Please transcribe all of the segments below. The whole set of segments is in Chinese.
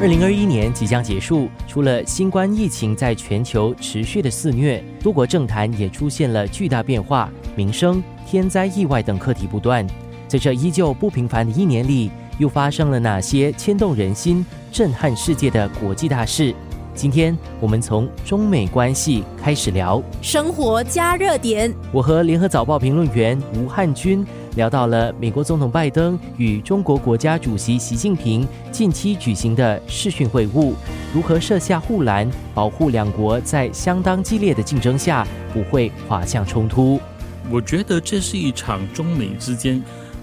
二零二一年即将结束，除了新冠疫情在全球持续的肆虐，多国政坛也出现了巨大变化，民生、天灾、意外等课题不断。在这依旧不平凡的一年里，又发生了哪些牵动人心、震撼世界的国际大事？今天我们从中美关系开始聊，生活加热点。我和联合早报评论员吴汉军。聊到了美国总统拜登与中国国家主席习近平近期举行的视讯会晤，如何设下护栏，保护两国在相当激烈的竞争下不会滑向冲突？我觉得这是一场中美之间。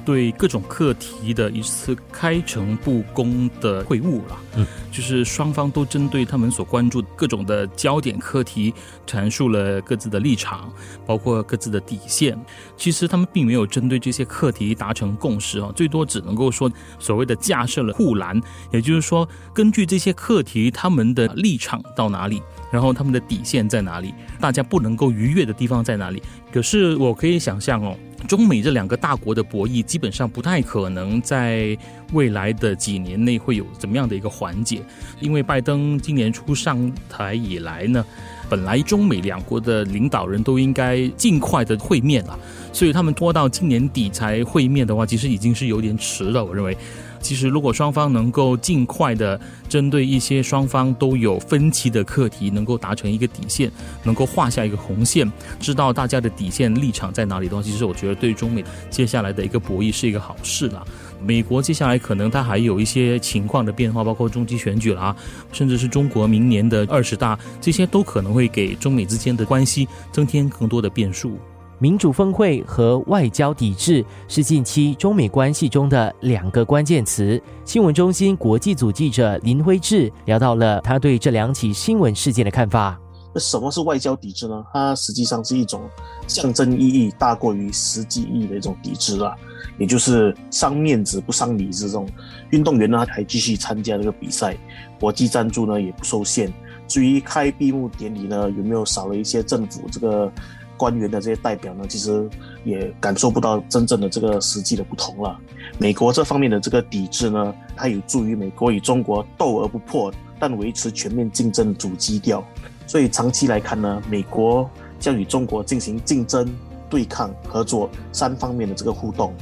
对各种课题的一次开诚布公的会晤了，嗯，就是双方都针对他们所关注各种的焦点课题，阐述了各自的立场，包括各自的底线。其实他们并没有针对这些课题达成共识啊，最多只能够说所谓的架设了护栏，也就是说，根据这些课题，他们的立场到哪里，然后他们的底线在哪里，大家不能够逾越的地方在哪里。可是我可以想象哦。中美这两个大国的博弈，基本上不太可能在未来的几年内会有怎么样的一个缓解，因为拜登今年初上台以来呢，本来中美两国的领导人都应该尽快的会面了，所以他们拖到今年底才会面的话，其实已经是有点迟了，我认为。其实，如果双方能够尽快的针对一些双方都有分歧的课题，能够达成一个底线，能够画下一个红线，知道大家的底线立场在哪里的话，其实我觉得对中美接下来的一个博弈是一个好事了。美国接下来可能它还有一些情况的变化，包括中期选举啦，甚至是中国明年的二十大，这些都可能会给中美之间的关系增添更多的变数。民主峰会和外交抵制是近期中美关系中的两个关键词。新闻中心国际组记者林辉志聊到了他对这两起新闻事件的看法。那什么是外交抵制呢？它实际上是一种象征意义大过于实际意义的一种抵制啊，也就是伤面子不伤理智。这种运动员呢还继续参加这个比赛，国际赞助呢也不受限。至于开闭幕典礼呢，有没有少了一些政府这个？官员的这些代表呢，其实也感受不到真正的这个实际的不同了。美国这方面的这个抵制呢，它有助于美国与中国斗而不破，但维持全面竞争主基调。所以长期来看呢，美国将与中国进行竞争、对抗、合作三方面的这个互动。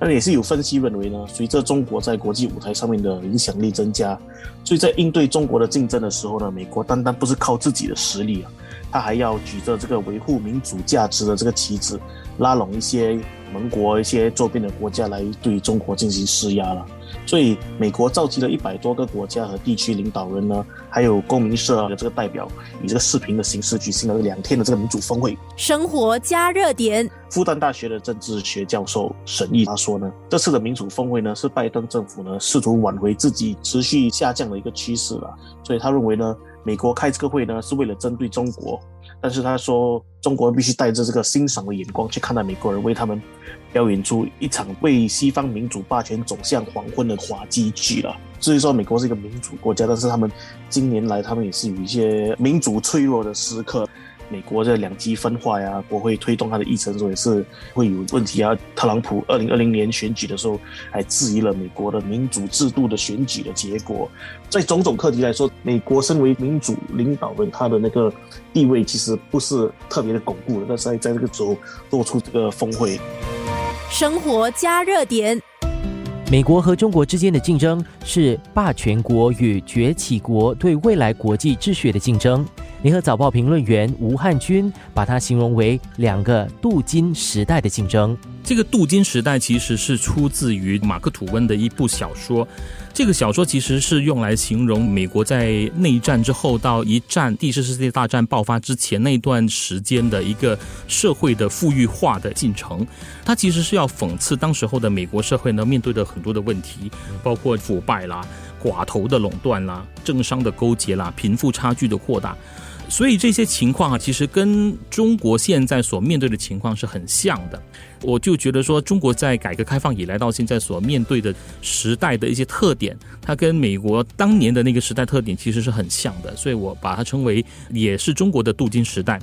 那也是有分析认为呢，随着中国在国际舞台上面的影响力增加，所以在应对中国的竞争的时候呢，美国单单不是靠自己的实力啊。他还要举着这个维护民主价值的这个旗帜，拉拢一些盟国、一些周边的国家来对中国进行施压了。所以，美国召集了一百多个国家和地区领导人呢，还有公民社的这个代表，以这个视频的形式举行了两天的这个民主峰会。生活加热点，复旦大学的政治学教授沈毅他说呢，这次的民主峰会呢，是拜登政府呢试图挽回自己持续下降的一个趋势了。所以他认为呢。美国开这个会呢，是为了针对中国，但是他说，中国必须带着这个欣赏的眼光去看待美国人为他们表演出一场为西方民主霸权走向黄昏的滑稽剧了。至于说美国是一个民主国家，但是他们近年来他们也是有一些民主脆弱的时刻。美国的两极分化呀，国会推动他的议程的时候也是会有问题啊。特朗普二零二零年选举的时候还质疑了美国的民主制度的选举的结果。在种种课题来说，美国身为民主领导人，他的那个地位其实不是特别的巩固的。但是在在这个时候做出这个峰会，生活加热点。美国和中国之间的竞争是霸权国与崛起国对未来国际秩序的竞争。联合早报评论员吴汉军把它形容为两个镀金时代的竞争。这个镀金时代其实是出自于马克吐温的一部小说。这个小说其实是用来形容美国在内战之后到一战第四次世界大战爆发之前那段时间的一个社会的富裕化的进程。它其实是要讽刺当时候的美国社会呢面对的很多的问题，包括腐败啦、寡头的垄断啦、政商的勾结啦、贫富差距的扩大。所以这些情况啊，其实跟中国现在所面对的情况是很像的。我就觉得说，中国在改革开放以来到现在所面对的时代的一些特点，它跟美国当年的那个时代特点其实是很像的。所以我把它称为也是中国的镀金时代。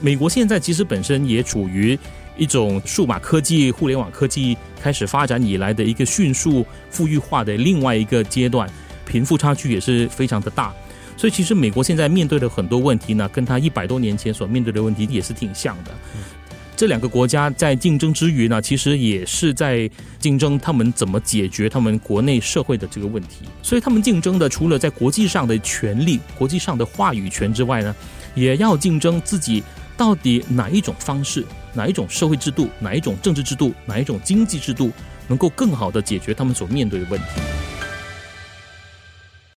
美国现在其实本身也处于一种数码科技、互联网科技开始发展以来的一个迅速富裕化的另外一个阶段。贫富差距也是非常的大。所以其实美国现在面对的很多问题呢，跟他一百多年前所面对的问题也是挺像的。这两个国家在竞争之余呢，其实也是在竞争他们怎么解决他们国内社会的这个问题。所以他们竞争的除了在国际上的权利、国际上的话语权之外呢，也要竞争自己到底哪一种方式、哪一种社会制度、哪一种政治制度、哪一种经济制度能够更好的解决他们所面对的问题。